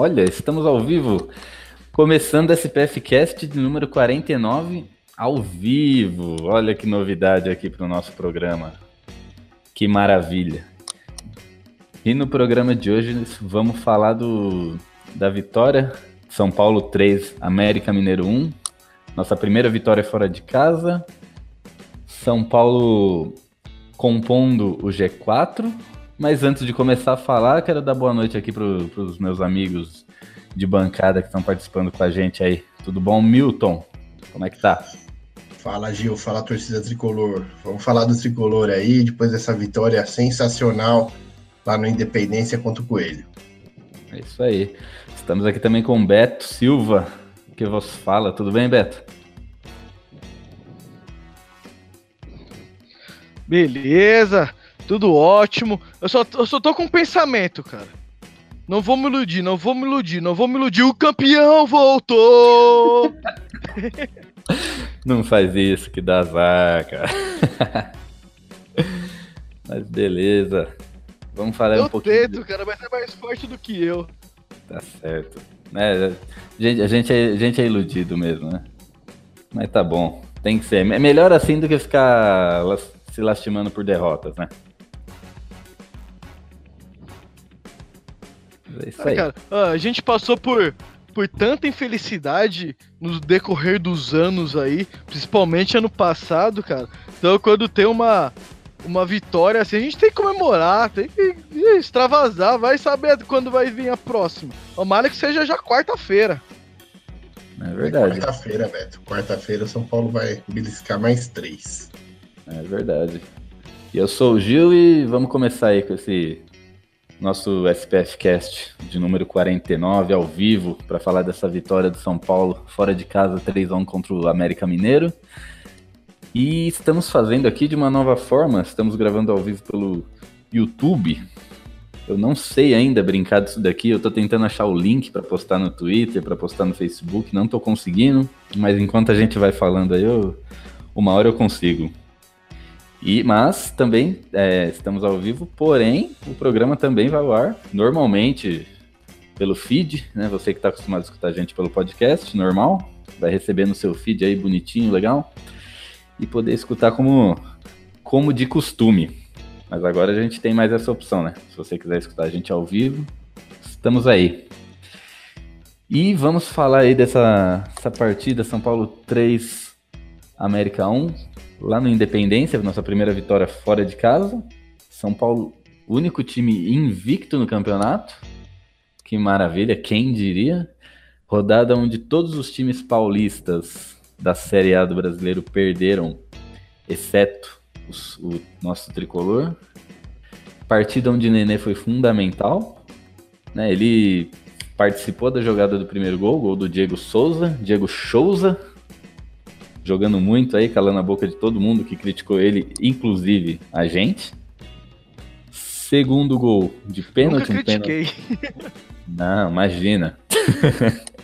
Olha, estamos ao vivo. Começando SPF Cast de número 49, ao vivo. Olha que novidade aqui para o nosso programa. Que maravilha. E no programa de hoje vamos falar do, da vitória São Paulo 3, América Mineiro 1. Nossa primeira vitória fora de casa. São Paulo compondo o G4. Mas antes de começar a falar, quero dar boa noite aqui para os meus amigos de bancada que estão participando com a gente aí. Tudo bom, Milton? Como é que tá? Fala, Gil. Fala, torcida tricolor. Vamos falar do tricolor aí, depois dessa vitória sensacional lá no Independência contra o Coelho. É isso aí. Estamos aqui também com o Beto Silva, que vos fala. Tudo bem, Beto? Beleza, tudo ótimo. Eu só, eu só tô com um pensamento, cara. Não vou me iludir, não vou me iludir, não vou me iludir. O campeão voltou! não faz isso que dá azar, cara. Mas beleza. Vamos falar eu um pouquinho. Eu tento, cara, mas é mais forte do que eu. Tá certo. É, a, gente, a, gente é, a gente é iludido mesmo, né? Mas tá bom. Tem que ser. É melhor assim do que ficar se lastimando por derrotas, né? É isso aí. Ah, cara, a gente passou por, por tanta infelicidade no decorrer dos anos aí, principalmente ano passado, cara. Então, quando tem uma, uma vitória assim, a gente tem que comemorar, tem que extravasar, vai saber quando vai vir a próxima. Tomara que seja já quarta-feira. É verdade. Quarta-feira, Beto. Quarta-feira o São Paulo vai beliscar mais três. É verdade. E eu sou o Gil e vamos começar aí com esse nosso SPF Cast de número 49 ao vivo para falar dessa vitória do São Paulo fora de casa 3 a 1 contra o América Mineiro. E estamos fazendo aqui de uma nova forma, estamos gravando ao vivo pelo YouTube. Eu não sei ainda brincar disso daqui, eu estou tentando achar o link para postar no Twitter, para postar no Facebook, não estou conseguindo, mas enquanto a gente vai falando aí, eu, uma hora eu consigo. E, mas também é, estamos ao vivo, porém o programa também vai ao ar normalmente pelo feed, né? Você que está acostumado a escutar a gente pelo podcast, normal, vai receber no seu feed aí bonitinho, legal, e poder escutar como, como de costume. Mas agora a gente tem mais essa opção, né? Se você quiser escutar a gente ao vivo, estamos aí. E vamos falar aí dessa, partida São Paulo 3, América 1 lá no Independência, nossa primeira vitória fora de casa. São Paulo, único time invicto no campeonato. Que maravilha, quem diria? Rodada onde todos os times paulistas da Série A do brasileiro perderam, exceto os, o nosso tricolor. Partida onde Nenê foi fundamental. Né? Ele participou da jogada do primeiro gol, gol do Diego Souza, Diego Souza, jogando muito aí, calando a boca de todo mundo que criticou ele, inclusive a gente. Segundo gol de pênalti. Nunca critiquei. Pênalti... Não, imagina.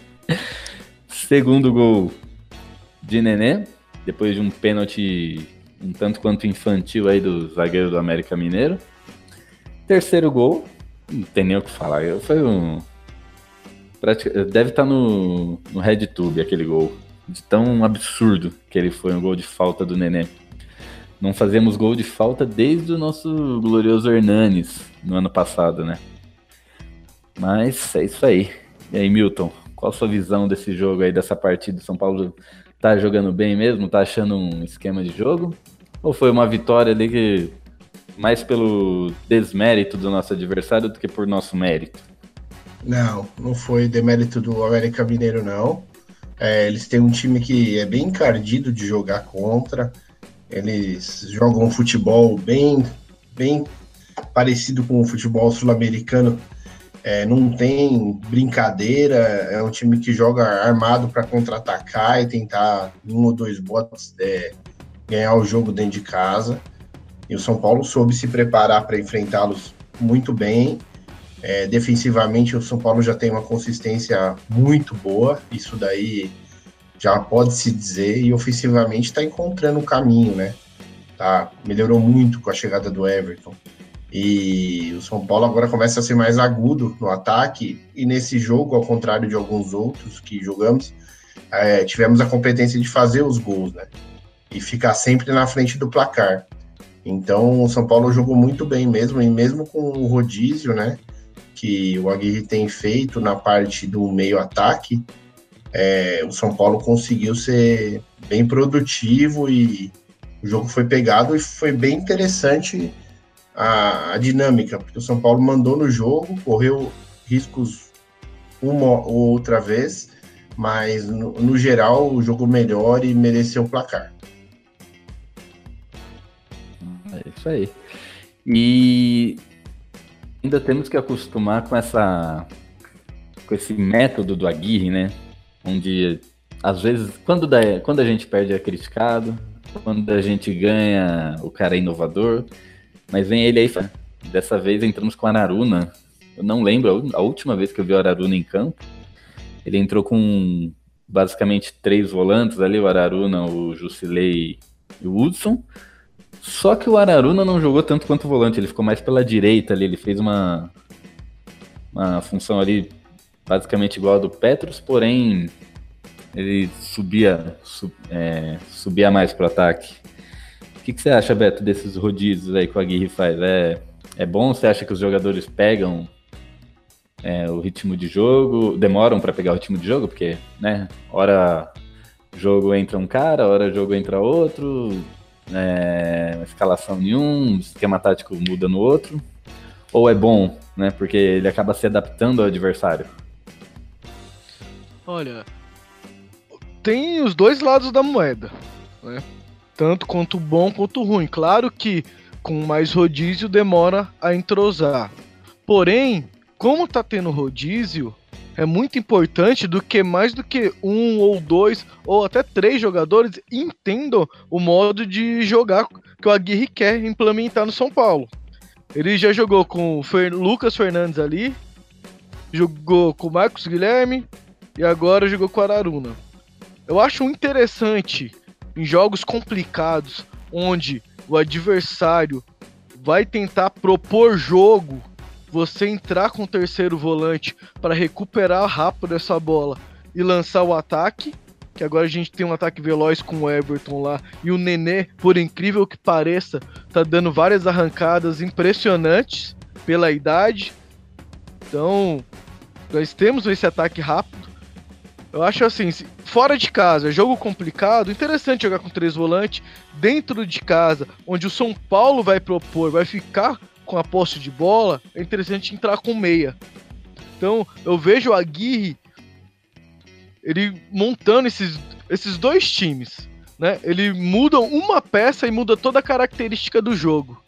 Segundo gol de Nenê, depois de um pênalti um tanto quanto infantil aí do zagueiro do América Mineiro. Terceiro gol, não tem nem o que falar. Foi um. Deve estar no, no RedTube aquele gol de tão absurdo que ele foi um gol de falta do Nenê. Não fazemos gol de falta desde o nosso glorioso Hernanes no ano passado, né? Mas é isso aí. E aí, Milton, qual a sua visão desse jogo aí, dessa partida? São Paulo tá jogando bem mesmo? Tá achando um esquema de jogo? Ou foi uma vitória ali que mais pelo desmérito do nosso adversário do que por nosso mérito? Não, não foi demérito do América Mineiro, não. É, eles têm um time que é bem encardido de jogar contra. Eles jogam um futebol bem, bem parecido com o futebol sul-americano, é, não tem brincadeira, é um time que joga armado para contra-atacar e tentar, um ou dois botes, é, ganhar o jogo dentro de casa. E o São Paulo soube se preparar para enfrentá-los muito bem. É, defensivamente, o São Paulo já tem uma consistência muito boa, isso daí já pode se dizer, e ofensivamente está encontrando o caminho, né? Tá, melhorou muito com a chegada do Everton. E o São Paulo agora começa a ser mais agudo no ataque, e nesse jogo, ao contrário de alguns outros que jogamos, é, tivemos a competência de fazer os gols, né? E ficar sempre na frente do placar. Então o São Paulo jogou muito bem mesmo, e mesmo com o rodízio, né? Que o Aguirre tem feito na parte do meio ataque, é, o São Paulo conseguiu ser bem produtivo e o jogo foi pegado e foi bem interessante a, a dinâmica, porque o São Paulo mandou no jogo, correu riscos uma ou outra vez, mas no, no geral o jogo melhor e mereceu o placar. É isso aí. E ainda temos que acostumar com essa com esse método do Aguirre, né? Onde às vezes quando, dá, quando a gente perde é criticado, quando a gente ganha o cara é inovador, mas vem ele aí, dessa vez entramos com Araruna. Eu não lembro a última vez que eu vi o Araruna em campo. Ele entrou com basicamente três volantes ali, o Araruna, o Jusilei e o Hudson. Só que o Araruna não jogou tanto quanto o volante, ele ficou mais pela direita ali, ele fez uma, uma função ali basicamente igual a do Petros, porém ele subia, sub, é, subia mais pro ataque. O que, que, você acha, Beto, desses rodízios aí que o Aguirre faz? É, é bom? Você acha que os jogadores pegam é, o ritmo de jogo, demoram para pegar o ritmo de jogo? Porque, né, hora jogo entra um cara, hora jogo entra outro, é, escalação em um, esquema tático muda no outro, ou é bom, né? Porque ele acaba se adaptando ao adversário. Olha, tem os dois lados da moeda, né? Tanto quanto bom quanto ruim. Claro que com mais rodízio demora a entrosar. Porém, como tá tendo rodízio, é muito importante do que mais do que um ou dois ou até três jogadores entendam o modo de jogar que o Aguirre quer implementar no São Paulo. Ele já jogou com o Fer Lucas Fernandes ali, jogou com o Marcos Guilherme e agora jogou com o Araruna. Eu acho interessante em jogos complicados onde o adversário vai tentar propor jogo você entrar com o terceiro volante para recuperar rápido essa bola e lançar o ataque. Que agora a gente tem um ataque veloz com o Everton lá. E o Nenê, por incrível que pareça, tá dando várias arrancadas impressionantes pela idade. Então, nós temos esse ataque rápido. Eu acho assim, fora de casa, jogo complicado, interessante jogar com três volantes. Dentro de casa, onde o São Paulo vai propor, vai ficar com a posse de bola, é interessante entrar com meia. Então, eu vejo a Aguirre ele montando esses, esses dois times, né? Ele muda uma peça e muda toda a característica do jogo.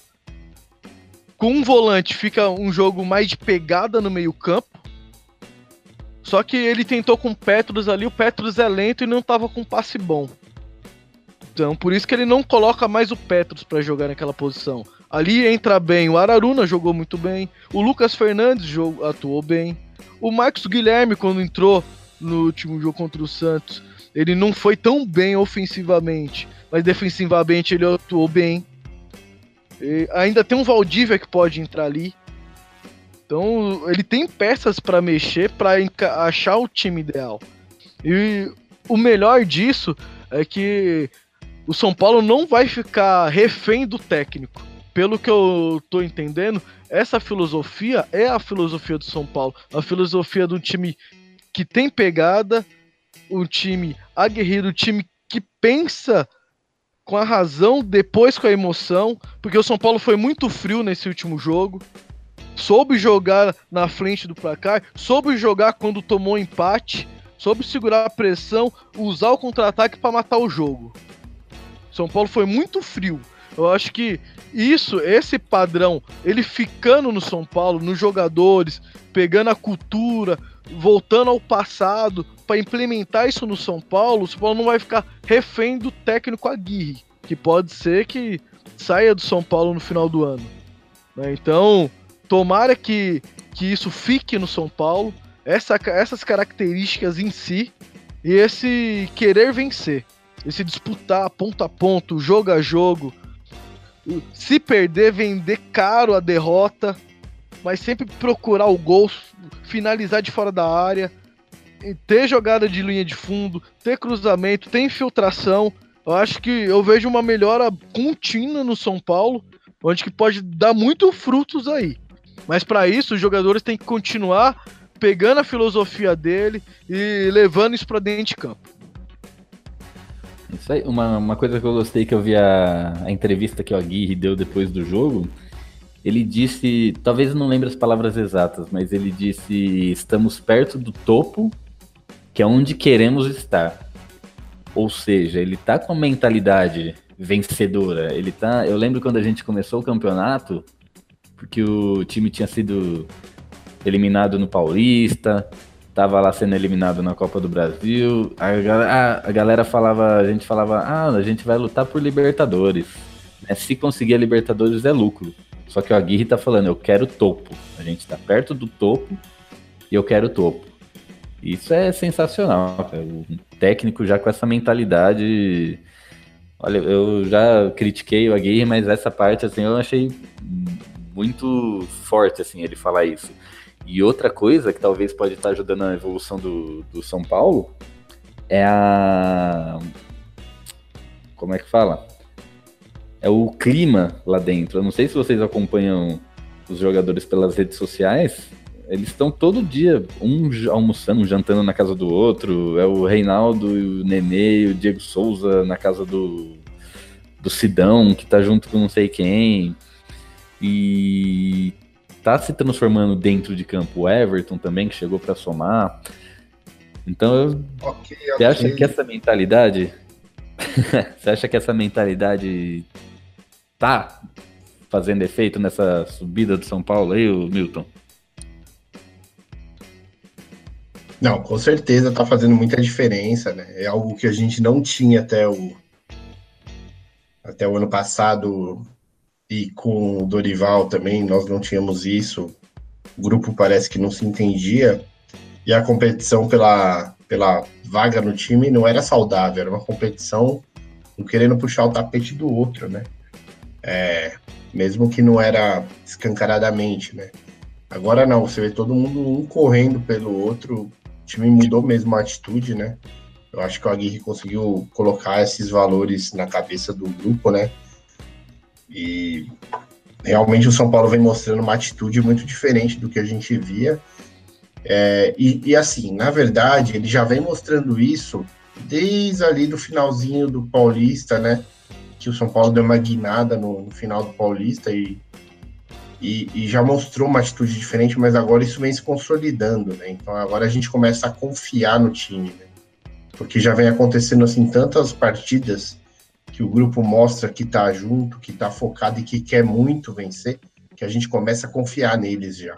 Com um volante fica um jogo mais de pegada no meio-campo. Só que ele tentou com o Petros ali, o Petros é lento e não tava com passe bom. Então, por isso que ele não coloca mais o Petros para jogar naquela posição. Ali entra bem o Araruna, jogou muito bem. O Lucas Fernandes jogou, atuou bem. O Marcos Guilherme, quando entrou no último jogo contra o Santos, ele não foi tão bem ofensivamente, mas defensivamente ele atuou bem. E ainda tem um Valdívia que pode entrar ali. Então ele tem peças para mexer para achar o time ideal. E o melhor disso é que o São Paulo não vai ficar refém do técnico pelo que eu tô entendendo, essa filosofia é a filosofia do São Paulo. A filosofia de um time que tem pegada, um time aguerrido, um time que pensa com a razão, depois com a emoção, porque o São Paulo foi muito frio nesse último jogo. Soube jogar na frente do placar, soube jogar quando tomou empate, soube segurar a pressão, usar o contra-ataque para matar o jogo. São Paulo foi muito frio. Eu acho que isso, esse padrão, ele ficando no São Paulo, nos jogadores, pegando a cultura, voltando ao passado para implementar isso no São Paulo, o São Paulo não vai ficar refém do técnico Aguirre, que pode ser que saia do São Paulo no final do ano. Né? Então, tomara que, que isso fique no São Paulo, essa, essas características em si e esse querer vencer, esse disputar ponto a ponto, jogo a jogo. Se perder, vender caro a derrota, mas sempre procurar o gol, finalizar de fora da área, ter jogada de linha de fundo, ter cruzamento, ter infiltração. Eu acho que eu vejo uma melhora contínua no São Paulo, onde que pode dar muito frutos aí. Mas para isso, os jogadores têm que continuar pegando a filosofia dele e levando isso para dentro de campo. Isso aí, uma, uma coisa que eu gostei que eu vi a, a entrevista que o Aguirre deu depois do jogo, ele disse, talvez eu não lembre as palavras exatas, mas ele disse: estamos perto do topo, que é onde queremos estar. Ou seja, ele tá com a mentalidade vencedora. Ele tá. Eu lembro quando a gente começou o campeonato, porque o time tinha sido eliminado no Paulista, tava lá sendo eliminado na Copa do Brasil. A, a, a galera falava, a gente falava, ah, a gente vai lutar por Libertadores. Né? Se conseguir a Libertadores é lucro. Só que o Aguirre tá falando, eu quero topo. A gente tá perto do topo e eu quero topo. Isso é sensacional, cara. O técnico já com essa mentalidade. Olha, eu já critiquei o Aguirre, mas essa parte assim eu achei muito forte assim ele falar isso. E outra coisa que talvez pode estar ajudando a evolução do, do São Paulo é a como é que fala? é o clima lá dentro. Eu não sei se vocês acompanham os jogadores pelas redes sociais. Eles estão todo dia, um almoçando, um jantando na casa do outro. É o Reinaldo, o Nenê, o Diego Souza na casa do, do Sidão, que tá junto com não sei quem. E tá se transformando dentro de campo. O Everton também, que chegou para somar. Então, okay, você okay. acha que essa mentalidade. você acha que essa mentalidade tá fazendo efeito nessa subida do São Paulo aí, o Milton? Não, com certeza tá fazendo muita diferença, né? É algo que a gente não tinha até o até o ano passado e com o Dorival também, nós não tínhamos isso. O grupo parece que não se entendia e a competição pela pela vaga no time não era saudável, era uma competição um querendo puxar o tapete do outro, né? É, mesmo que não era escancaradamente, né? Agora não, você vê todo mundo um correndo pelo outro, o time mudou mesmo a atitude, né? Eu acho que o Aguirre conseguiu colocar esses valores na cabeça do grupo, né? E realmente o São Paulo vem mostrando uma atitude muito diferente do que a gente via. É, e, e, assim, na verdade, ele já vem mostrando isso desde ali do finalzinho do Paulista, né? que o São Paulo deu uma guinada no, no final do Paulista e, e, e, já mostrou uma atitude diferente, mas agora isso vem se consolidando, né? Então agora a gente começa a confiar no time, né? Porque já vem acontecendo assim tantas partidas que o grupo mostra que tá junto, que tá focado e que quer muito vencer, que a gente começa a confiar neles já.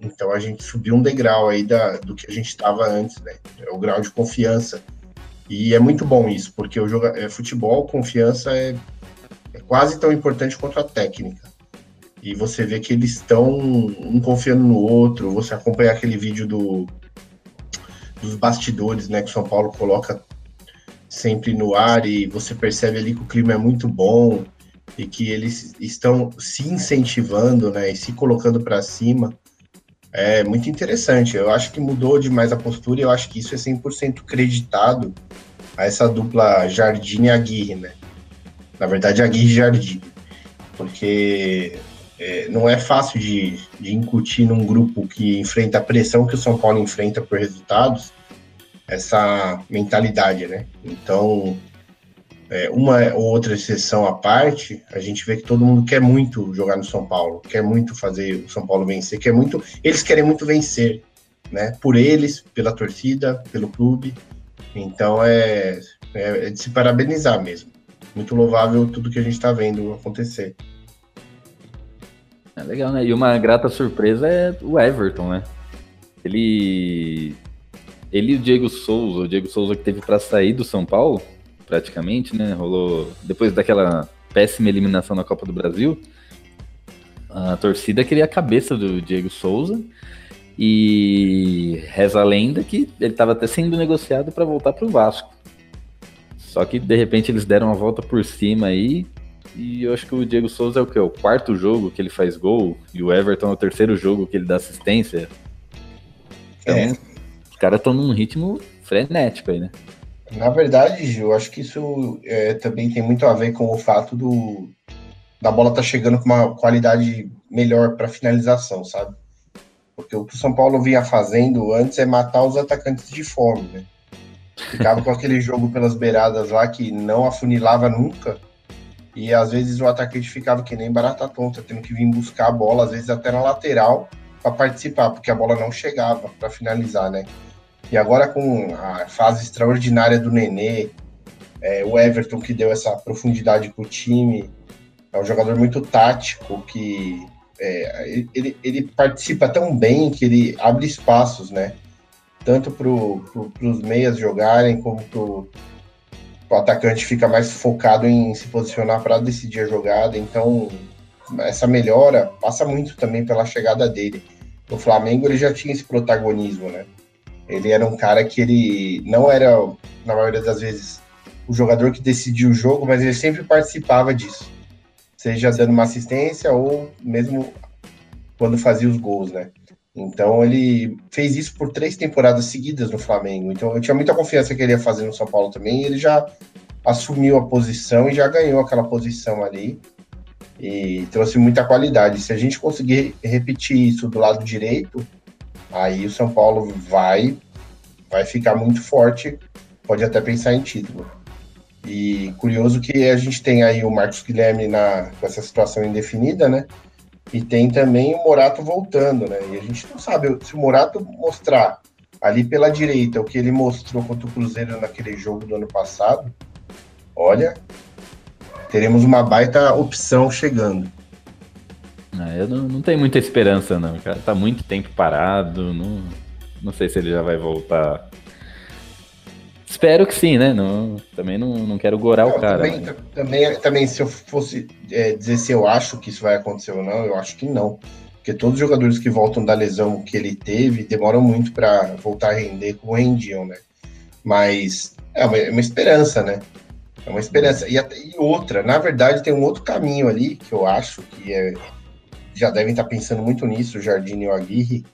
Então a gente subiu um degrau aí da, do que a gente estava antes, né? É o grau de confiança e é muito bom isso, porque o jogo, é, futebol, confiança é, é quase tão importante quanto a técnica. E você vê que eles estão um confiando no outro. Você acompanha aquele vídeo do, dos bastidores, né, que o São Paulo coloca sempre no ar e você percebe ali que o clima é muito bom e que eles estão se incentivando, né, e se colocando para cima. É muito interessante. Eu acho que mudou demais a postura e eu acho que isso é 100% creditado a essa dupla Jardim e Aguirre, né? Na verdade, Aguirre e Jardim. Porque é, não é fácil de, de incutir num grupo que enfrenta a pressão que o São Paulo enfrenta por resultados, essa mentalidade, né? Então, é, uma ou outra exceção à parte, a gente vê que todo mundo quer muito jogar no São Paulo, quer muito fazer o São Paulo vencer, quer muito, eles querem muito vencer, né? Por eles, pela torcida, pelo clube. Então é, é, é de se parabenizar mesmo. muito louvável tudo que a gente está vendo acontecer. É legal, né? E uma grata surpresa é o Everton, né? Ele. Ele e o Diego Souza, o Diego Souza que teve para sair do São Paulo, praticamente, né? Rolou. Depois daquela péssima eliminação na Copa do Brasil, a torcida queria a cabeça do Diego Souza. E reza a lenda que ele estava até sendo negociado para voltar para o Vasco. Só que de repente eles deram uma volta por cima aí. E eu acho que o Diego Souza é o que? O quarto jogo que ele faz gol. E o Everton é o terceiro jogo que ele dá assistência. Então, é. Os caras estão num ritmo frenético aí, né? Na verdade, Gil, eu acho que isso é, também tem muito a ver com o fato do da bola tá chegando com uma qualidade melhor para finalização, sabe? Porque o que o São Paulo vinha fazendo antes é matar os atacantes de fome, né? Ficava com aquele jogo pelas beiradas lá que não afunilava nunca. E às vezes o atacante ficava que nem barata tonta, tendo que vir buscar a bola, às vezes até na lateral, para participar, porque a bola não chegava para finalizar, né? E agora com a fase extraordinária do Nenê, é, o Everton que deu essa profundidade pro time, é um jogador muito tático que é, ele, ele participa tão bem que ele abre espaços, né? Tanto para pro, os meias jogarem, como para o atacante fica mais focado em se posicionar para decidir a jogada. Então, essa melhora passa muito também pela chegada dele. No Flamengo, ele já tinha esse protagonismo, né? Ele era um cara que ele não era, na maioria das vezes, o jogador que decidia o jogo, mas ele sempre participava disso seja dando uma assistência ou mesmo quando fazia os gols, né? Então ele fez isso por três temporadas seguidas no Flamengo. Então eu tinha muita confiança que ele ia fazer no São Paulo também. ele já assumiu a posição e já ganhou aquela posição ali e trouxe muita qualidade. Se a gente conseguir repetir isso do lado direito, aí o São Paulo vai vai ficar muito forte. Pode até pensar em título. E curioso que a gente tem aí o Marcos Guilherme na, com essa situação indefinida, né? E tem também o Morato voltando, né? E a gente não sabe se o Morato mostrar ali pela direita o que ele mostrou contra o Cruzeiro naquele jogo do ano passado, olha, teremos uma baita opção chegando. É, eu não, não tenho muita esperança, não. Cara tá muito tempo parado. Não, não sei se ele já vai voltar Espero que sim, né? Não, também não, não quero gorar não, o cara. Também, mas... também, também, se eu fosse é, dizer se eu acho que isso vai acontecer ou não, eu acho que não. Porque todos os jogadores que voltam da lesão que ele teve demoram muito para voltar a render como rendiam, né? Mas é uma, é uma esperança, né? É uma esperança. E, e, outra, na verdade, tem um outro caminho ali que eu acho que é, já devem estar pensando muito nisso, o Jardim e o Aguirre,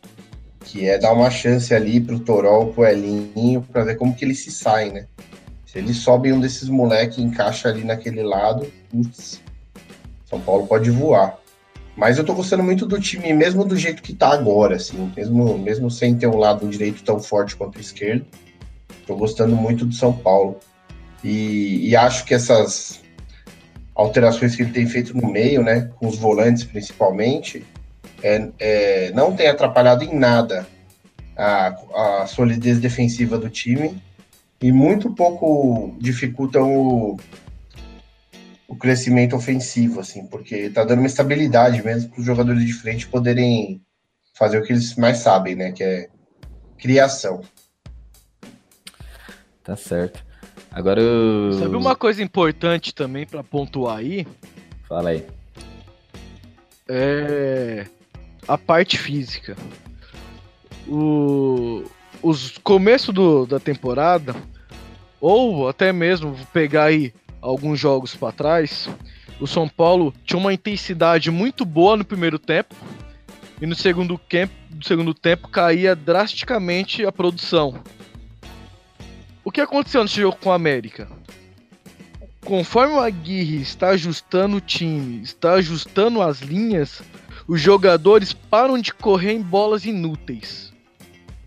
que é dar uma chance ali pro Torol, pro Elinho, para ver como que eles se saem, né? Se eles sobem um desses moleques e encaixa ali naquele lado, putz, São Paulo pode voar. Mas eu tô gostando muito do time, mesmo do jeito que tá agora, assim, mesmo, mesmo sem ter um lado direito tão forte quanto o esquerdo. Tô gostando muito do São Paulo. E, e acho que essas alterações que ele tem feito no meio, né, com os volantes principalmente, é, é, não tem atrapalhado em nada a, a, solidez defensiva do time e muito pouco dificultam o, o crescimento ofensivo, assim, porque está dando uma estabilidade mesmo para os jogadores de frente poderem fazer o que eles mais sabem, né, que é criação. Tá certo. Agora eu... Sabe uma coisa importante também para pontuar aí? Fala aí. É a parte física. O, os começo do, da temporada, ou até mesmo pegar aí alguns jogos para trás, o São Paulo tinha uma intensidade muito boa no primeiro tempo e no segundo, camp, no segundo tempo caía drasticamente a produção. O que aconteceu nesse jogo com o América? Conforme o Aguirre está ajustando o time, está ajustando as linhas, os jogadores param de correr em bolas inúteis.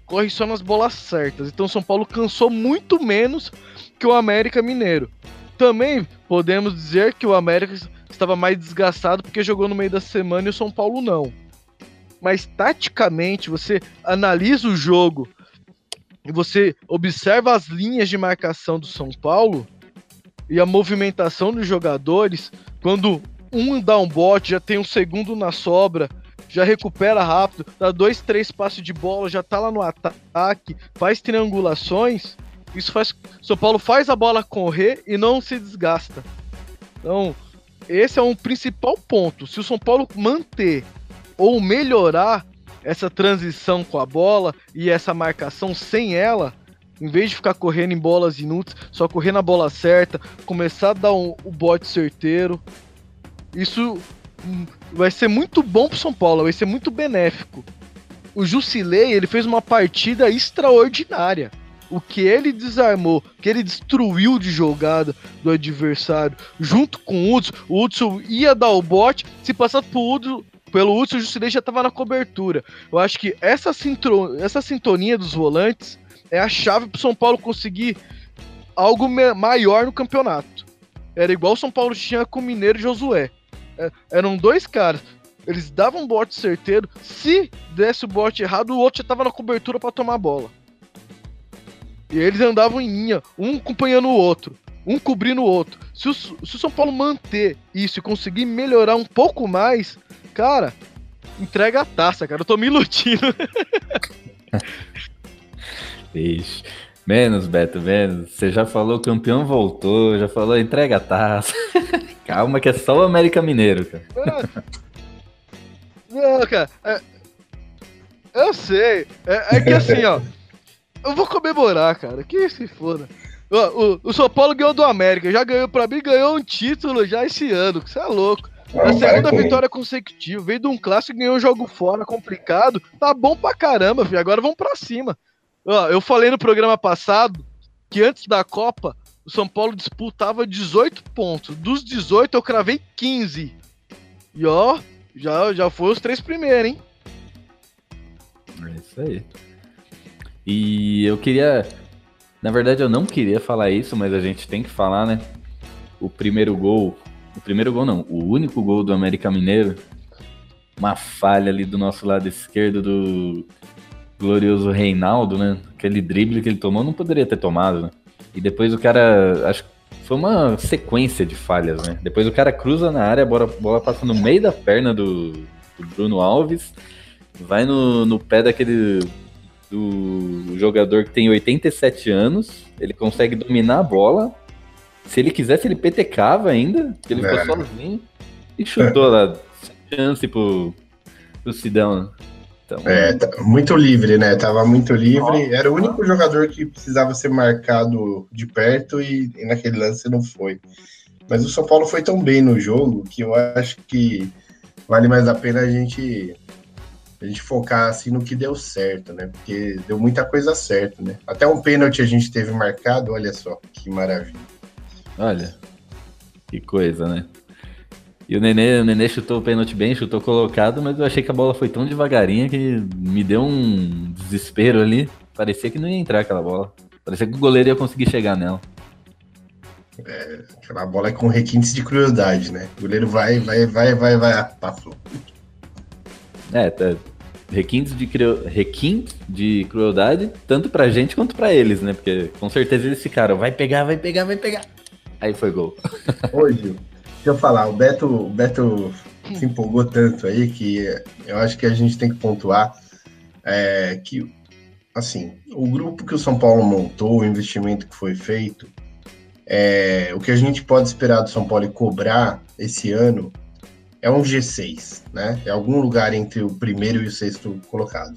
Corre só nas bolas certas. Então São Paulo cansou muito menos que o América Mineiro. Também podemos dizer que o América estava mais desgastado porque jogou no meio da semana e o São Paulo não. Mas taticamente, você analisa o jogo e você observa as linhas de marcação do São Paulo, e a movimentação dos jogadores, quando um dá um bote, já tem um segundo na sobra, já recupera rápido, dá dois, três passos de bola, já tá lá no ataque, faz triangulações, isso faz. São Paulo faz a bola correr e não se desgasta. Então, esse é um principal ponto. Se o São Paulo manter ou melhorar essa transição com a bola e essa marcação sem ela, em vez de ficar correndo em bolas inúteis, só correr na bola certa, começar a dar um, o bote certeiro, isso hum, vai ser muito bom pro São Paulo, vai ser muito benéfico. O Jusilei, ele fez uma partida extraordinária. O que ele desarmou, o que ele destruiu de jogada do adversário, junto com o Hudson, o Hudson ia dar o bote, se passasse pro Hudson, pelo Hudson, o Jusilei já estava na cobertura. Eu acho que essa, sintro, essa sintonia dos volantes é a chave pro São Paulo conseguir algo maior no campeonato. Era igual o São Paulo tinha com o Mineiro e Josué. É, eram dois caras. Eles davam um bote certeiro. Se desse o bote errado, o outro já tava na cobertura para tomar a bola. E eles andavam em linha, um acompanhando o outro, um cobrindo o outro. Se o, se o São Paulo manter isso e conseguir melhorar um pouco mais, cara, entrega a taça, cara. Eu tô me iludindo. Ixi. Menos, Beto, menos. Você já falou campeão voltou, já falou entrega a taça. Calma que é só o América Mineiro, cara. Não, cara. É, eu sei. É, é, que assim, ó. Eu vou comemorar, cara. Que se foda. O, o, o, São Paulo ganhou do América. Já ganhou pra mim, ganhou um título já esse ano. Você é louco. É a segunda vitória consecutiva. Veio de um clássico e ganhou um jogo fora complicado. Tá bom pra caramba, filho. Agora vamos pra cima. Ó, eu falei no programa passado que antes da Copa o São Paulo disputava 18 pontos. Dos 18 eu cravei 15. E ó, já, já foi os três primeiros, hein? É isso aí. E eu queria. Na verdade, eu não queria falar isso, mas a gente tem que falar, né? O primeiro gol. O primeiro gol não, o único gol do América Mineiro. Uma falha ali do nosso lado esquerdo do glorioso Reinaldo, né? Aquele drible que ele tomou não poderia ter tomado, né? E depois o cara. Acho que foi uma sequência de falhas, né? Depois o cara cruza na área, a bola, passa no meio da perna do, do Bruno Alves, vai no, no pé daquele. do jogador que tem 87 anos, ele consegue dominar a bola. Se ele quisesse, ele petecava ainda, ele é. ficou sozinho e chutou lá. Chance pro, pro Sidão. Então, é, tá muito livre, né? Tava muito livre. Era o único jogador que precisava ser marcado de perto e, e, naquele lance não foi. Mas o São Paulo foi tão bem no jogo que eu acho que vale mais a pena a gente a gente focar assim no que deu certo, né? Porque deu muita coisa certa, né? Até um pênalti a gente teve marcado, olha só que maravilha. Olha, que coisa, né? E o Nenê, o Nenê chutou o pênalti bem, chutou colocado, mas eu achei que a bola foi tão devagarinha que me deu um desespero ali. Parecia que não ia entrar aquela bola. Parecia que o goleiro ia conseguir chegar nela. É, aquela bola é com requintes de crueldade, né? O goleiro vai, vai, vai, vai, vai, ah, passou. É, tá. Requintes de, cru... requintes de crueldade, tanto pra gente quanto pra eles, né? Porque com certeza eles ficaram, vai pegar, vai pegar, vai pegar. Aí foi gol. Hoje, Deixa eu falar, o Beto, o Beto se empolgou tanto aí que eu acho que a gente tem que pontuar é, que, assim, o grupo que o São Paulo montou, o investimento que foi feito, é, o que a gente pode esperar do São Paulo e cobrar esse ano é um G6, né? É algum lugar entre o primeiro e o sexto colocado.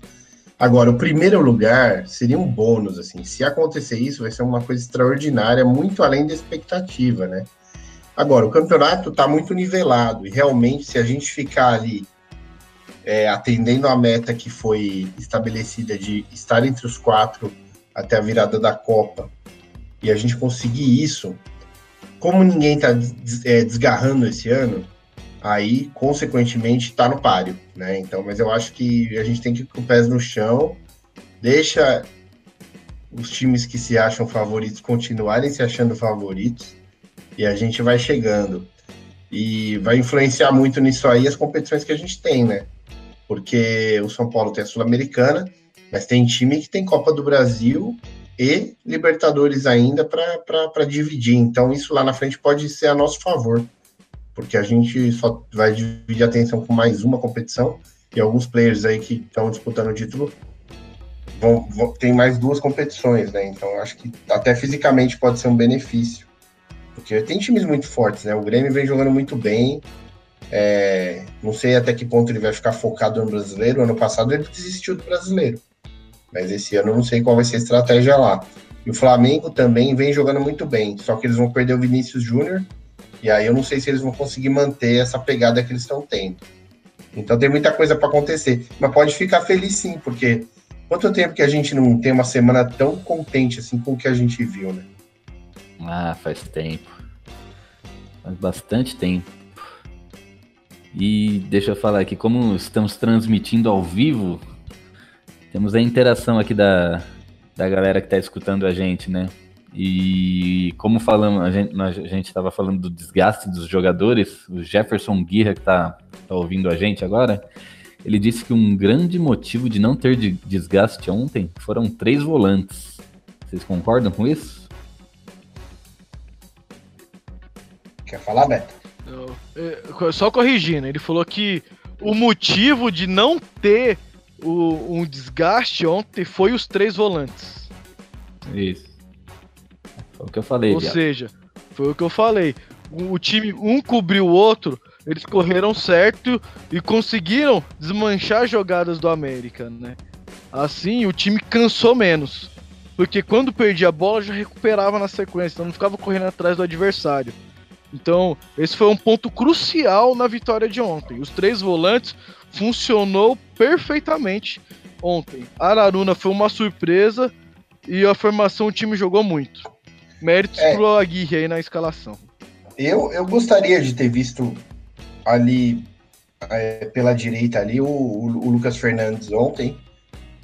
Agora, o primeiro lugar seria um bônus, assim. Se acontecer isso, vai ser uma coisa extraordinária, muito além da expectativa, né? Agora, o campeonato está muito nivelado e realmente, se a gente ficar ali é, atendendo a meta que foi estabelecida de estar entre os quatro até a virada da Copa e a gente conseguir isso, como ninguém está é, desgarrando esse ano, aí, consequentemente, está no páreo, né? Então, mas eu acho que a gente tem que ir com os pés no chão, deixa os times que se acham favoritos continuarem se achando favoritos e a gente vai chegando. E vai influenciar muito nisso aí as competições que a gente tem, né? Porque o São Paulo tem a Sul-Americana, mas tem time que tem Copa do Brasil e Libertadores ainda para dividir. Então, isso lá na frente pode ser a nosso favor, porque a gente só vai dividir atenção com mais uma competição e alguns players aí que estão disputando o título vão, vão, tem mais duas competições, né? Então, acho que até fisicamente pode ser um benefício, porque tem times muito fortes, né? O Grêmio vem jogando muito bem. É, não sei até que ponto ele vai ficar focado no brasileiro. Ano passado ele desistiu do brasileiro. Mas esse ano eu não sei qual vai ser a estratégia lá. E o Flamengo também vem jogando muito bem, só que eles vão perder o Vinícius Júnior, e aí eu não sei se eles vão conseguir manter essa pegada que eles estão tendo. Então tem muita coisa para acontecer, mas pode ficar feliz sim, porque quanto tempo que a gente não tem uma semana tão contente assim com o que a gente viu, né? Ah, faz tempo. Faz bastante tempo. E deixa eu falar aqui, como estamos transmitindo ao vivo, temos a interação aqui da, da galera que está escutando a gente, né? E como falamos, a gente a gente estava falando do desgaste dos jogadores, o Jefferson Guerra que está tá ouvindo a gente agora, ele disse que um grande motivo de não ter de desgaste ontem foram três volantes. Vocês concordam com isso? Quer falar, Beto? É, só corrigindo, ele falou que o motivo de não ter o, um desgaste ontem foi os três volantes. Isso. O que eu falei. Ou viado. seja, foi o que eu falei. O, o time, um cobriu o outro, eles correram certo e conseguiram desmanchar jogadas do América, né? Assim, o time cansou menos. Porque quando perdia a bola, já recuperava na sequência, então não ficava correndo atrás do adversário. Então, esse foi um ponto crucial na vitória de ontem. Os três volantes funcionou perfeitamente ontem. Araruna foi uma surpresa e a formação o time jogou muito. Méritos é, pro Aguirre aí na escalação. Eu, eu gostaria de ter visto ali é, pela direita ali o, o, Lucas Fernandes ontem,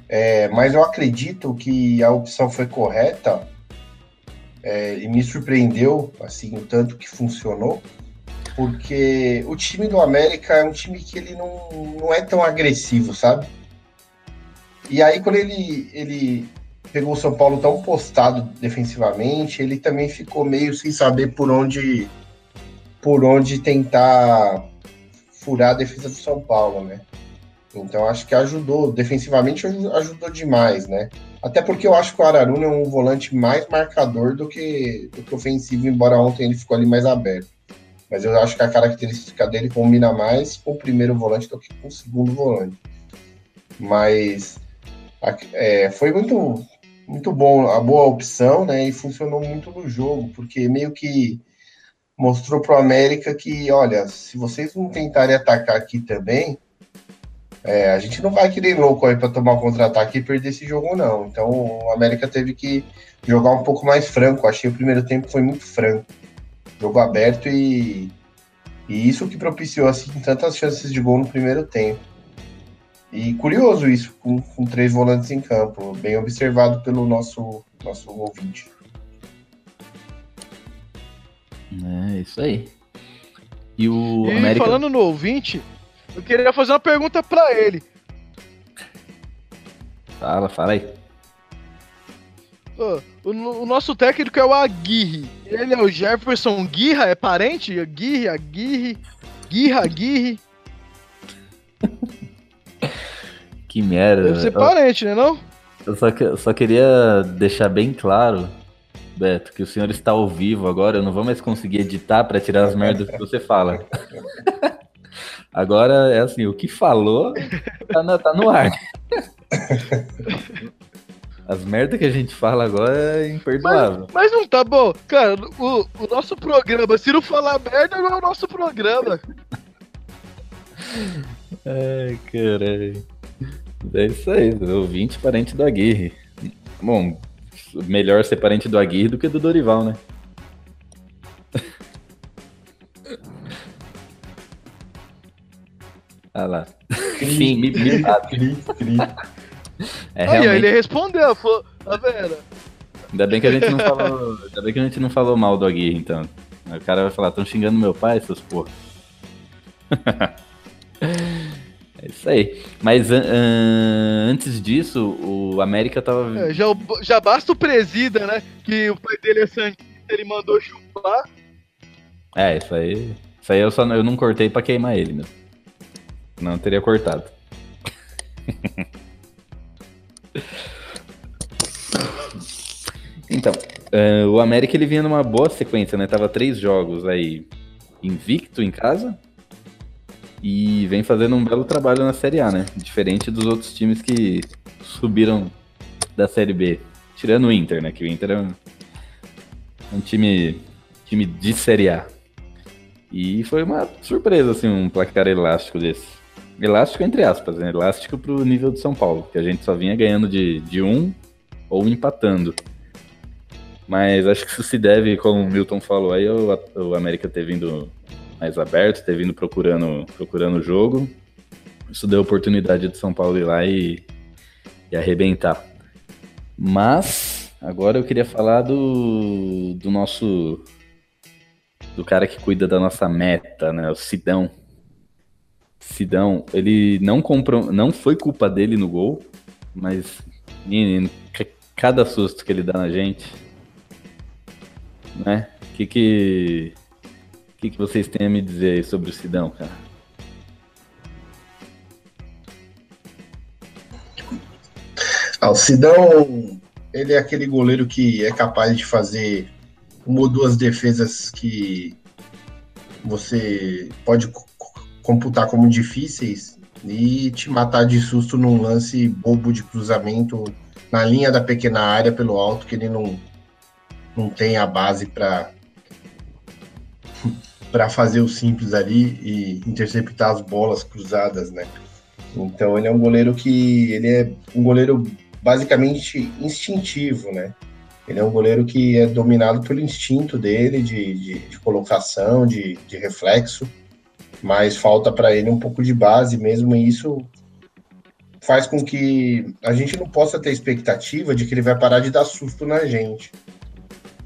é, mas eu acredito que a opção foi correta é, e me surpreendeu assim o tanto que funcionou porque o time do América é um time que ele não, não é tão agressivo, sabe? E aí, quando ele, ele pegou o São Paulo tão postado defensivamente, ele também ficou meio sem saber por onde, por onde tentar furar a defesa do São Paulo, né? Então acho que ajudou, defensivamente ajudou demais, né? Até porque eu acho que o Araruna é um volante mais marcador do que, do que ofensivo, embora ontem ele ficou ali mais aberto. Mas eu acho que a característica dele combina mais com o primeiro volante do que com o segundo volante. Mas é, foi muito, muito bom, a boa opção, né? E funcionou muito no jogo, porque meio que mostrou para o América que, olha, se vocês não tentarem atacar aqui também, é, a gente não vai querer louco aí para tomar contra-ataque e perder esse jogo, não. Então o América teve que jogar um pouco mais franco. Achei o primeiro tempo foi muito franco jogo aberto e, e isso que propiciou assim tantas chances de gol no primeiro tempo. E curioso isso, com, com três volantes em campo, bem observado pelo nosso, nosso ouvinte. É, isso aí. E o e América... falando no ouvinte, eu queria fazer uma pergunta para ele. Fala, fala aí. Oh, o, o, nosso técnico é o Aguirre. Ele é o Jefferson Guirra, é parente? Aguirre, Aguirre, Guirra, Aguirre. Que merda. Deve ser parente, né não? Eu só, eu só queria deixar bem claro, Beto, que o senhor está ao vivo agora. Eu não vou mais conseguir editar para tirar as merdas que você fala. Agora é assim, o que falou tá, na, tá no ar. As merdas que a gente fala agora é imperdoável. Mas, mas não tá bom. Cara, o, o, nosso programa, se não falar merda, não é o nosso programa. Ai, caralho. É isso aí, ouvinte parente do Aguirre. Bom, melhor ser parente do Aguirre do que do Dorival, né? Ah lá. Sim, me, me, me, é, realmente... Aí ele respondeu, falou, tá vendo? Ainda bem que a gente não falou. Ainda bem que a gente não falou mal do Aguirre, então. O cara vai falar, estão xingando meu pai, seus porra. É isso aí. Mas an- antes disso, o América tava. É, já, já basta o presida, né? Que o pai dele é santista, ele mandou chupar. É, isso aí. Isso aí eu só eu não cortei pra queimar ele mesmo. Não teria cortado. então, é, o América ele vinha numa boa sequência, né? Tava três jogos aí invicto em casa e vem fazendo um belo trabalho na Série A, né? Diferente dos outros times que subiram da Série B. Tirando o Inter, né? Que o Inter é um, um time, time de Série A. E foi uma surpresa, assim, um placar elástico desse. Elástico entre aspas, né? Elástico pro nível de São Paulo, que a gente só vinha ganhando de, de um ou empatando. Mas acho que isso se deve, como o Milton falou aí, o, o América ter vindo mais aberto, ter vindo procurando, procurando o jogo. Isso deu oportunidade de São Paulo ir lá e, e arrebentar. Mas agora eu queria falar do, do nosso. do cara que cuida da nossa meta, né? O Sidão. Sidão, ele não comprou. Não foi culpa dele no gol, mas. Menino, ca- cada susto que ele dá na gente. Né? Que que. Que, que vocês têm a me dizer aí sobre o Sidão, cara? Ah, o Sidão, ele é aquele goleiro que é capaz de fazer uma ou duas defesas que você pode co- co- computar como difíceis e te matar de susto num lance bobo de cruzamento na linha da pequena área pelo alto que ele não, não tem a base para para fazer o simples ali e interceptar as bolas cruzadas, né? Então ele é um goleiro que ele é um goleiro basicamente instintivo, né? Ele é um goleiro que é dominado pelo instinto dele de, de, de colocação, de, de reflexo, mas falta para ele um pouco de base mesmo, e isso faz com que a gente não possa ter expectativa de que ele vai parar de dar susto na gente.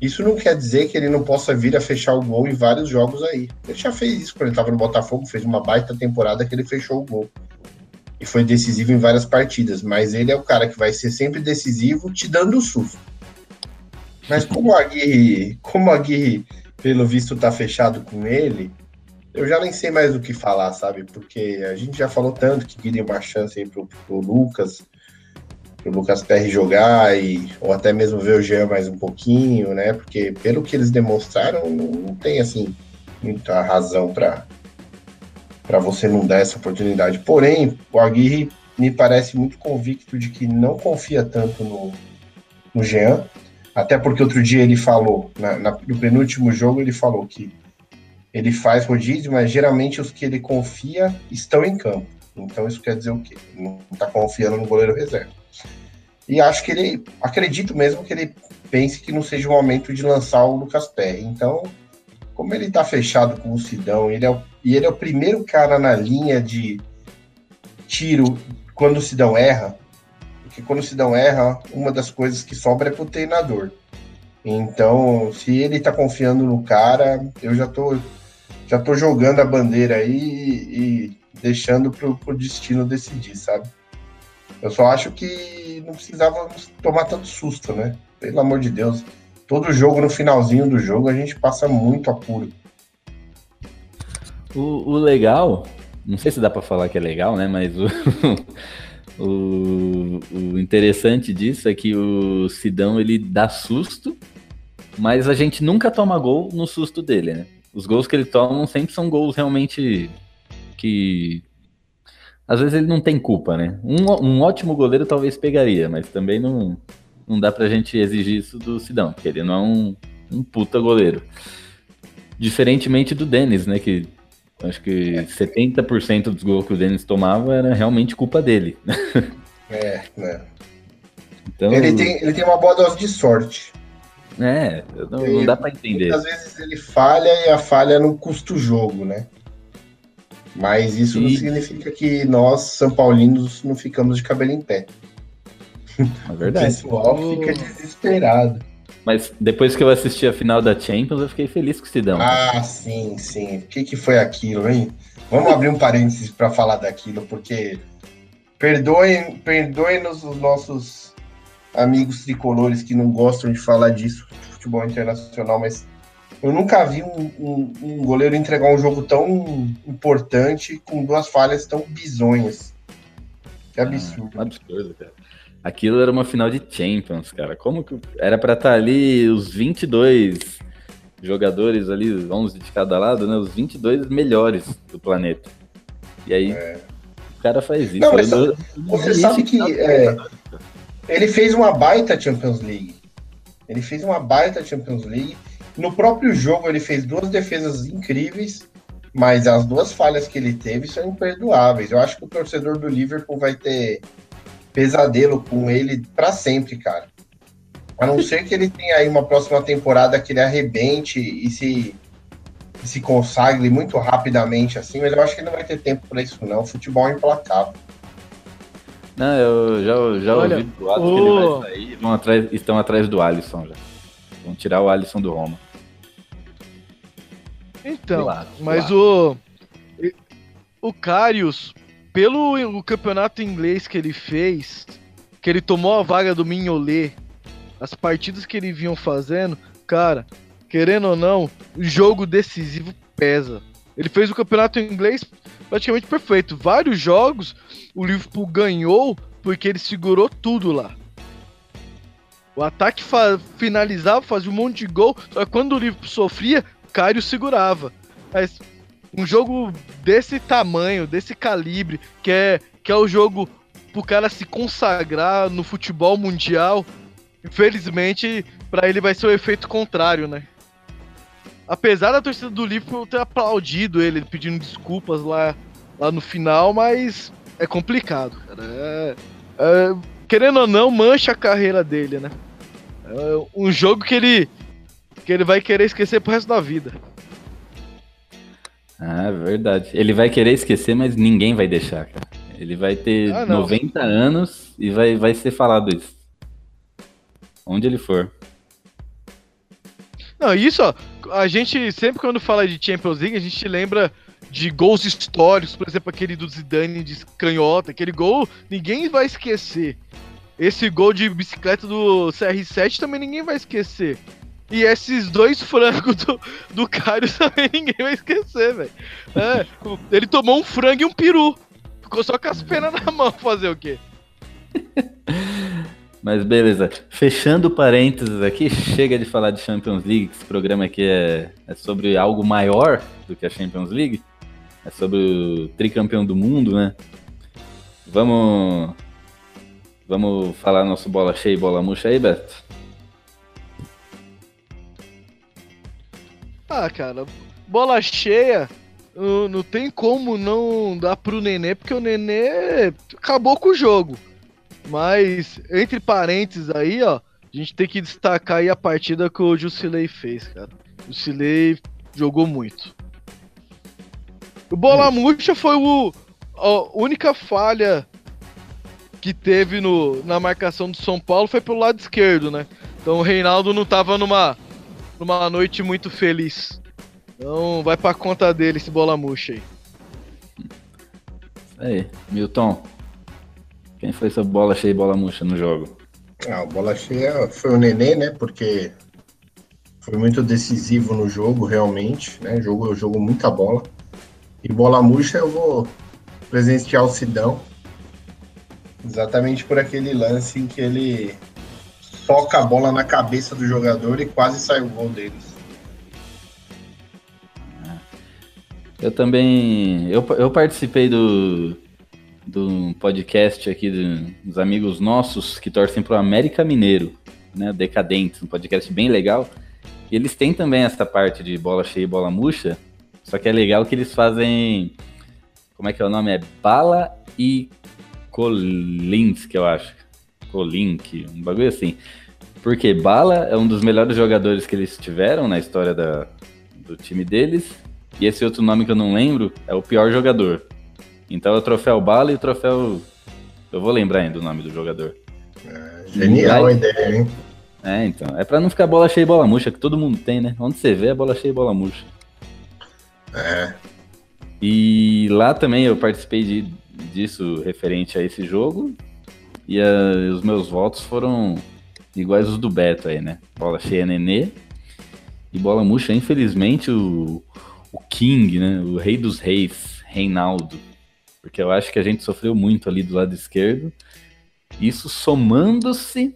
Isso não quer dizer que ele não possa vir a fechar o gol em vários jogos aí. Ele já fez isso quando ele estava no Botafogo, fez uma baita temporada que ele fechou o gol e foi decisivo em várias partidas, mas ele é o cara que vai ser sempre decisivo, te dando susto. Mas como a Aguirre, como a pelo visto, tá fechado com ele, eu já nem sei mais o que falar, sabe? Porque a gente já falou tanto que queria uma chance aí pro, pro Lucas, pro Lucas Perry jogar, e, ou até mesmo ver o Jean mais um pouquinho, né? Porque pelo que eles demonstraram, não, tem, assim, muita razão para para você não dar essa oportunidade. Porém, o Aguirre me parece muito convicto de que não confia tanto no, no Jean, até porque outro dia ele falou, na, na- no penúltimo jogo, ele falou que ele faz rodízio, mas geralmente os que ele confia estão em campo. Então isso quer dizer o quê? Não está confiando no goleiro reserva. E acho que ele, acredito mesmo que ele pense que não seja o momento de lançar o Lucas Perry. Então, como ele tá fechado com o Sidão, ele é o, e ele é o primeiro cara na linha de tiro quando o Sidão erra, porque quando o Sidão erra, uma das coisas que sobra é pro treinador. Então, se ele tá confiando no cara, eu já tô, já tô jogando a bandeira aí e, e deixando pro, pro destino decidir, sabe? Eu só acho que não precisava tomar tanto susto, né? Pelo amor de Deus. Todo jogo, no finalzinho do jogo, a gente passa muito apuro. O, o legal, não sei se dá pra falar que é legal, né? Mas o, o, o interessante disso é que o Sidão ele dá susto, mas a gente nunca toma gol no susto dele, né? Os gols que ele toma sempre são gols realmente que às vezes ele não tem culpa, né? Um, um ótimo goleiro talvez pegaria, mas também não, não dá pra gente exigir isso do Sidão, porque ele não é um, um puta goleiro. Diferentemente do Denis, né? Que acho que 70% dos gols que o Denis tomava era realmente culpa dele. É, né? Então, Ele, tem, ele tem uma boa dose de sorte. é, não, não dá pra entender. Às vezes ele falha e a falha não custa o jogo, né? Mas isso não E- significa que nós, São Paulinos, não ficamos de cabelo em pé. É O verdade. pessoal fica desesperado. Mas depois que eu assisti a final da Champions, eu fiquei feliz com o Sidão. Ah, sim, sim. O que, que foi aquilo, hein? Vamos abrir um parênteses para falar daquilo, porque perdoem, perdoem-nos os nossos amigos tricolores que não gostam de falar disso, de futebol internacional, mas eu nunca vi um, um, um goleiro entregar um jogo tão importante com duas falhas tão bizonhas. Que absurdo. Ah, absurdo, cara. Aquilo era uma final de Champions, cara. Como que era para estar tá ali os 22 jogadores ali, 11 de cada lado, né? Os 22 melhores do planeta. E aí é. o cara faz isso. Não, mas você sabe que é, ele fez uma baita Champions League. Ele fez uma baita Champions League. No próprio jogo ele fez duas defesas incríveis, mas as duas falhas que ele teve são imperdoáveis. Eu acho que o torcedor do Liverpool vai ter pesadelo com ele para sempre, cara. A não ser que ele tenha aí uma próxima temporada que ele arrebente e se, se consagre muito rapidamente assim, mas eu acho que ele não vai ter tempo para isso não. O futebol é implacável. Não, eu já, já Olha, ouvi o... que ele vai sair. Vão atrás, estão atrás do Alisson já. Vão tirar o Alisson do Roma. Então, lado, mas o. O Carius, pelo o campeonato inglês que ele fez, que ele tomou a vaga do Mignolet, as partidas que ele vinham fazendo, cara, querendo ou não, o jogo decisivo pesa. Ele fez o campeonato inglês praticamente perfeito. Vários jogos o Liverpool ganhou porque ele segurou tudo lá. O ataque fa finalizava, fazia um monte de gol, só que quando o Liverpool sofria, Cário segurava. Mas um jogo desse tamanho, desse calibre, que é, que é o jogo pro cara se consagrar no futebol mundial, infelizmente, para ele vai ser o efeito contrário, né? Apesar da torcida do Liverpool ter aplaudido ele, pedindo desculpas lá, lá no final, mas é complicado, cara. É, é, querendo ou não, mancha a carreira dele, né? É um jogo que ele, que ele vai querer esquecer pro resto da vida. Ah, verdade. Ele vai querer esquecer, mas ninguém vai deixar, cara. Ele vai ter ah, 90 anos e vai, vai ser falado isso. Onde ele for. Não, isso, ó, a gente sempre quando fala de Champions League, a gente lembra de gols históricos, por exemplo, aquele do Zidane de canhota, aquele gol, ninguém vai esquecer. Esse gol de bicicleta do CR7 também ninguém vai esquecer. E esses dois frangos do, do Caio também ninguém vai esquecer, velho. É, ele tomou um frango e um peru. Ficou só com as penas na mão fazer o quê? Mas beleza. Fechando parênteses aqui, chega de falar de Champions League. Esse programa aqui é, é sobre algo maior do que a Champions League. É sobre o tricampeão do mundo, né? Vamos. Vamos falar nosso bola cheia e bola murcha aí, Beto? Ah, cara, bola cheia, não, não tem como não dar pro Nenê, porque o Nenê acabou com o jogo. Mas, entre parênteses aí, ó, a gente tem que destacar aí a partida que o Jusilei fez, cara. O Jusilei jogou muito. O Bola Murcha foi o, a única falha que teve no, na marcação do São Paulo foi pelo lado esquerdo, né? Então o Reinaldo não tava numa numa noite muito feliz. Então vai pra conta dele esse bola murcha aí. Aí, Milton. Quem foi essa bola cheia e bola murcha no jogo? Ah, a bola cheia foi o Nenê, né? Porque foi muito decisivo no jogo, realmente. Né? Jogo, jogou muita bola. E bola murcha eu vou presenciar o Sidão. Exatamente por aquele lance em que ele toca a bola na cabeça do jogador e quase sai o gol deles. Eu também. Eu, eu participei do, do podcast aqui dos amigos nossos que torcem pro América Mineiro, né? Decadentes, um podcast bem legal. E eles têm também essa parte de bola cheia e bola murcha. Só que é legal que eles fazem. Como é que é o nome? É Bala e Colins, que eu acho. Colink, um bagulho assim. Porque Bala é um dos melhores jogadores que eles tiveram na história da, do time deles. E esse outro nome que eu não lembro é o pior jogador. Então é o troféu Bala e o troféu. Eu vou lembrar ainda o nome do jogador. É, genial a ideia, hein? É, então. É pra não ficar bola cheia e bola murcha, que todo mundo tem, né? Onde você vê é bola cheia e bola murcha. É. E lá também eu participei de, disso referente a esse jogo. E a- os meus votos foram iguais os do Beto aí, né? Bola cheia Nenê. E bola murcha, infelizmente, o, o King, né? O rei dos reis, Reinaldo. Porque eu acho que a gente sofreu muito ali do lado esquerdo. Isso somando-se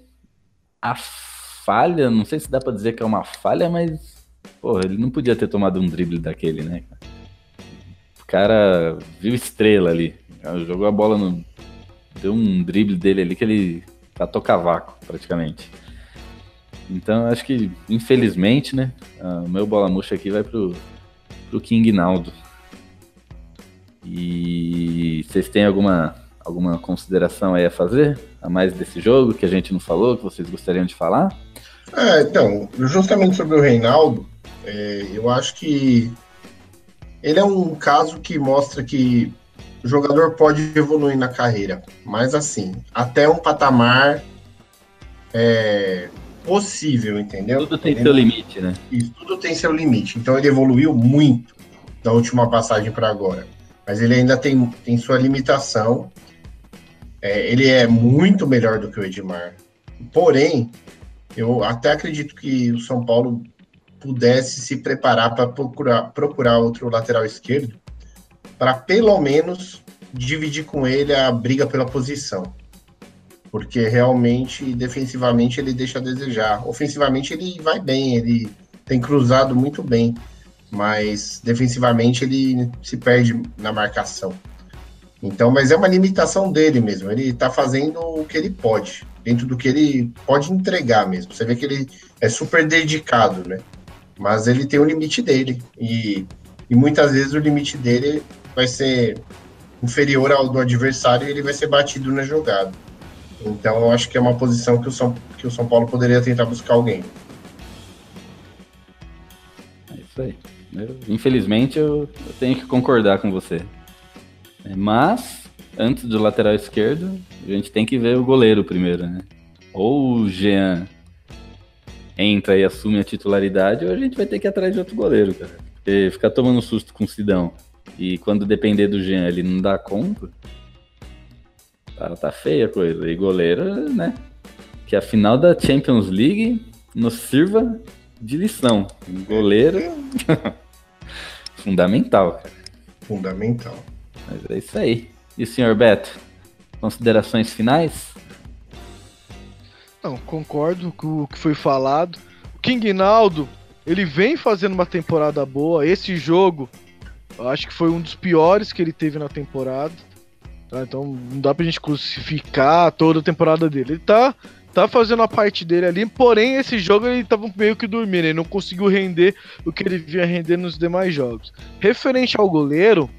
a falha, não sei se dá pra dizer que é uma falha, mas pô, ele não podia ter tomado um drible daquele, né? O cara viu estrela ali, jogou a bola no deu um drible dele ali que ele catou cavaco, praticamente. Então, acho que, infelizmente, né, o meu bola murcha aqui vai pro, pro King Naldo. E vocês têm alguma, alguma consideração aí a fazer? A mais desse jogo que a gente não falou, que vocês gostariam de falar? É, então, justamente sobre o Reinaldo, é, eu acho que ele é um caso que mostra que o jogador pode evoluir na carreira, mas assim, até um patamar é, possível, entendeu? Tudo tem Ele seu limite, né? Isso, tudo tem seu limite. Então ele evoluiu muito da última passagem para agora. Mas ele ainda tem, tem sua limitação. É, ele é muito melhor do que o Edmar. Porém, eu até acredito que o São Paulo pudesse se preparar para procurar, procurar outro lateral esquerdo para pelo menos dividir com ele a briga pela posição. Porque realmente, defensivamente, ele deixa a desejar. Ofensivamente, ele vai bem, ele tem cruzado muito bem, mas defensivamente ele se perde na marcação. Então, mas é uma limitação dele mesmo. Ele está fazendo o que ele pode, dentro do que ele pode entregar mesmo. Você vê que ele é super dedicado, né? Mas ele tem o limite dele. E, e muitas vezes o limite dele vai ser inferior ao do adversário e ele vai ser batido na jogada. Então, eu acho que é uma posição que o São, que o São Paulo poderia tentar buscar alguém. É isso aí. Eu, infelizmente, eu, eu tenho que concordar com você. É, Mas, antes do lateral esquerdo, a gente tem que ver o goleiro primeiro, né? Ou o Jean entra e assume a titularidade, ou a gente vai ter que ir atrás de outro goleiro, cara. Porque ficar tomando susto com o Sidão e quando depender do Jean ele não dá conta, tá, tá feia a coisa. E goleiro, né? Que a final da Champions League nos sirva de lição. Goleiro. Fundamental, cara. Fundamental. Mas é isso aí. E o senhor Beto? Considerações finais? Não, concordo com o que foi falado. O King Naldo, ele vem fazendo uma temporada boa. Esse jogo, eu acho que foi um dos piores que ele teve na temporada. tá? Então não dá pra gente crucificar toda a temporada dele. Ele tá, tá fazendo a parte dele ali, porém esse jogo ele tava meio que dormindo, ele não conseguiu render o que ele vinha render nos demais jogos. Referente ao goleiro,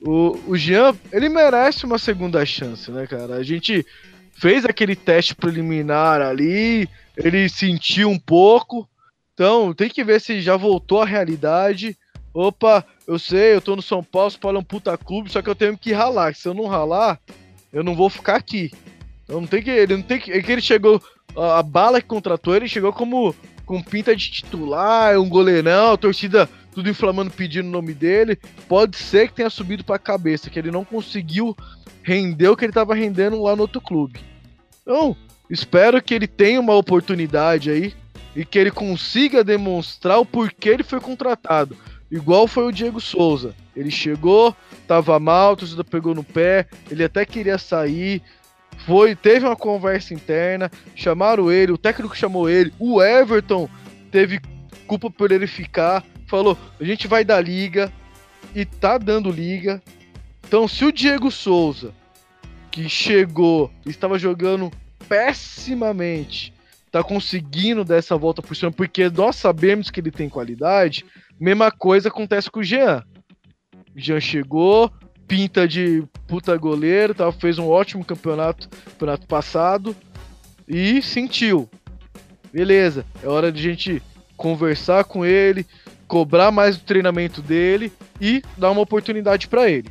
o, o Jean, ele merece uma segunda chance, né, cara? A gente fez aquele teste preliminar ali, ele sentiu um pouco, então tem que ver se já voltou à realidade. Opa, eu sei, eu tô no São Paulo, São Paulo é um puta clube, só que eu tenho que ralar. Se eu não ralar, eu não vou ficar aqui. Não tem que. Ele não tem que. É que ele chegou. A, a bala que contratou, ele chegou como com pinta de titular, um goleirão, a torcida tudo inflamando pedindo o nome dele. Pode ser que tenha subido pra cabeça, que ele não conseguiu render o que ele tava rendendo lá no outro clube. Então, espero que ele tenha uma oportunidade aí e que ele consiga demonstrar o porquê ele foi contratado. Igual foi o Diego Souza. Ele chegou, tava mal, a torcida pegou no pé, ele até queria sair. Foi, teve uma conversa interna, chamaram ele, o técnico chamou ele, o Everton teve culpa por ele ficar, falou: "A gente vai dar liga" e tá dando liga. Então, se o Diego Souza, que chegou estava jogando pessimamente, tá conseguindo dar essa volta por cima, porque nós sabemos que ele tem qualidade, mesma coisa acontece com o Jean. O Jean chegou, pinta de puta goleiro, tá, fez um ótimo campeonato, campeonato passado e sentiu. Beleza, é hora de a gente conversar com ele, cobrar mais do treinamento dele e dar uma oportunidade para ele.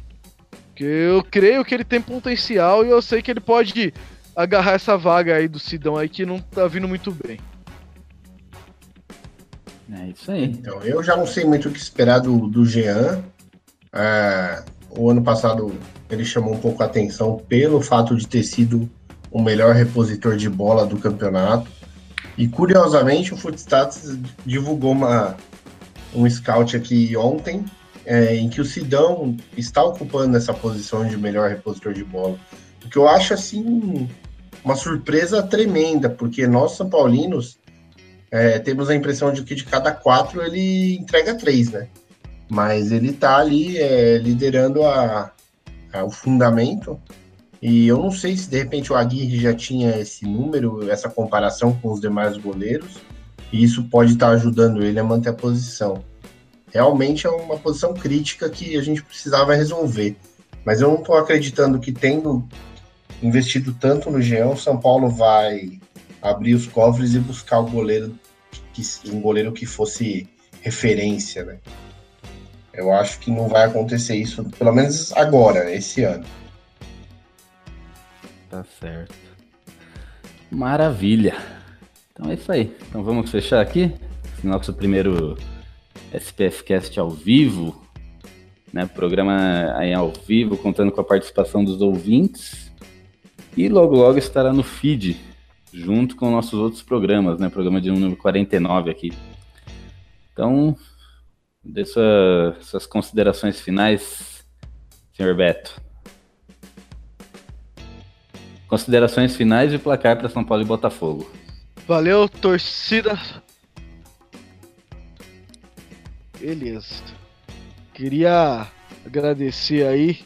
Porque eu creio que ele tem potencial e eu sei que ele pode agarrar essa vaga aí do Sidão aí que não tá vindo muito bem. É isso aí. Então, eu já não sei muito o que esperar do, do Jean. É, o ano passado ele chamou um pouco a atenção pelo fato de ter sido o melhor repositor de bola do campeonato. E curiosamente o Footstats divulgou uma, um scout aqui ontem é, em que o Sidão está ocupando essa posição de melhor repositor de bola. O que eu acho assim uma surpresa tremenda, porque nós São Paulinos é, temos a impressão de que de cada quatro ele entrega três, né? Mas ele tá ali é, liderando a, a, o fundamento. E eu não sei se de repente o Aguirre já tinha esse número, essa comparação com os demais goleiros, e isso pode estar ajudando ele a manter a posição. Realmente é uma posição crítica que a gente precisava resolver. Mas eu não estou acreditando que tendo investido tanto no Jean, o São Paulo vai abrir os cofres e buscar o goleiro que, um goleiro que fosse referência, né? Eu acho que não vai acontecer isso, pelo menos agora, esse ano. Tá certo. Maravilha. Então é isso aí. Então vamos fechar aqui. Nosso primeiro SPF Cast ao vivo. Né? Programa aí ao vivo, contando com a participação dos ouvintes. E logo logo estará no feed junto com nossos outros programas, né? Programa de número 49 aqui. Então, dê sua, suas considerações finais, senhor Beto. Considerações finais e placar para São Paulo e Botafogo. Valeu, torcida. Beleza. Queria agradecer aí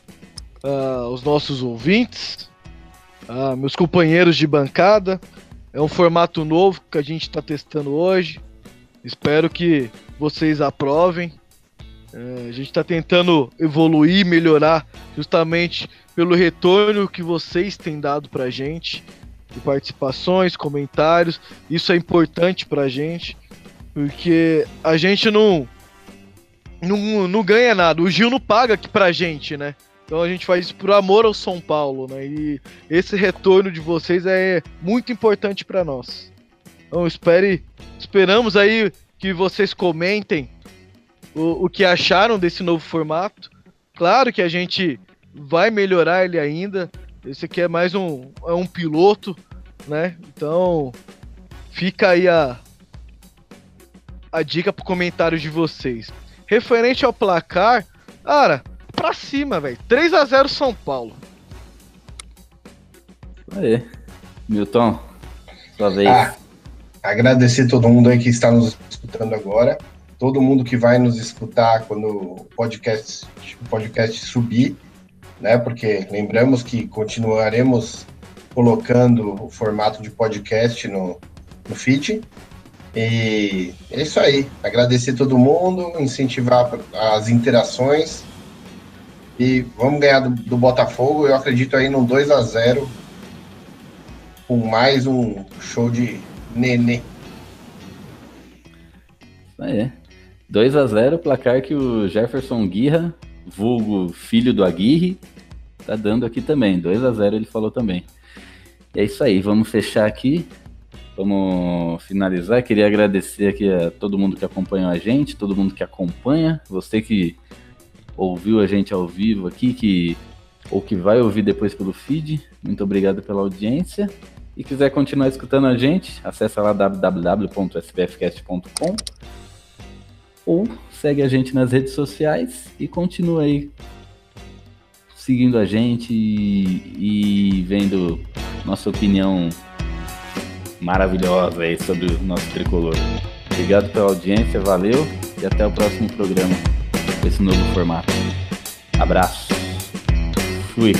uh, os nossos ouvintes, uh, meus companheiros de bancada, é um formato novo que a gente está testando hoje. Espero que vocês aprovem. É, a gente está tentando evoluir, melhorar, justamente pelo retorno que vocês têm dado para a gente, de participações, comentários. Isso é importante para a gente, porque a gente não, não, não ganha nada. O Gil não paga aqui para a gente, né? Então a gente faz isso por amor ao São Paulo, né? E esse retorno de vocês é muito importante para nós. Então espere, esperamos aí que vocês comentem o, o que acharam desse novo formato. Claro que a gente vai melhorar ele ainda. Esse aqui é mais um, é um piloto, né? Então fica aí a, a dica pro comentário de vocês. Referente ao placar, cara, pra cima, velho. 3 a 0 São Paulo. Aí. Milton, sua vez. Ah, agradecer todo mundo aí que está nos escutando agora. Todo mundo que vai nos escutar quando o podcast, o podcast subir, né? Porque lembramos que continuaremos colocando o formato de podcast no, no feed. E é isso aí. Agradecer todo mundo, incentivar as interações e vamos ganhar do, do Botafogo. Eu acredito aí num 2 a 0 com mais um show de nenê. Aí. 2 a 0 placar que o Jefferson Guirra, vulgo filho do Aguirre, tá dando aqui também. 2 a 0 ele falou também. E é isso aí, vamos fechar aqui. Vamos finalizar. Queria agradecer aqui a todo mundo que acompanhou a gente, todo mundo que acompanha, você que ouviu a gente ao vivo aqui, que ou que vai ouvir depois pelo feed. Muito obrigado pela audiência. E quiser continuar escutando a gente, acessa lá www.spfcast.com ou segue a gente nas redes sociais e continua aí seguindo a gente e, e vendo nossa opinião maravilhosa aí sobre o nosso tricolor. Obrigado pela audiência, valeu e até o próximo programa com esse novo formato. Abraço. Fui.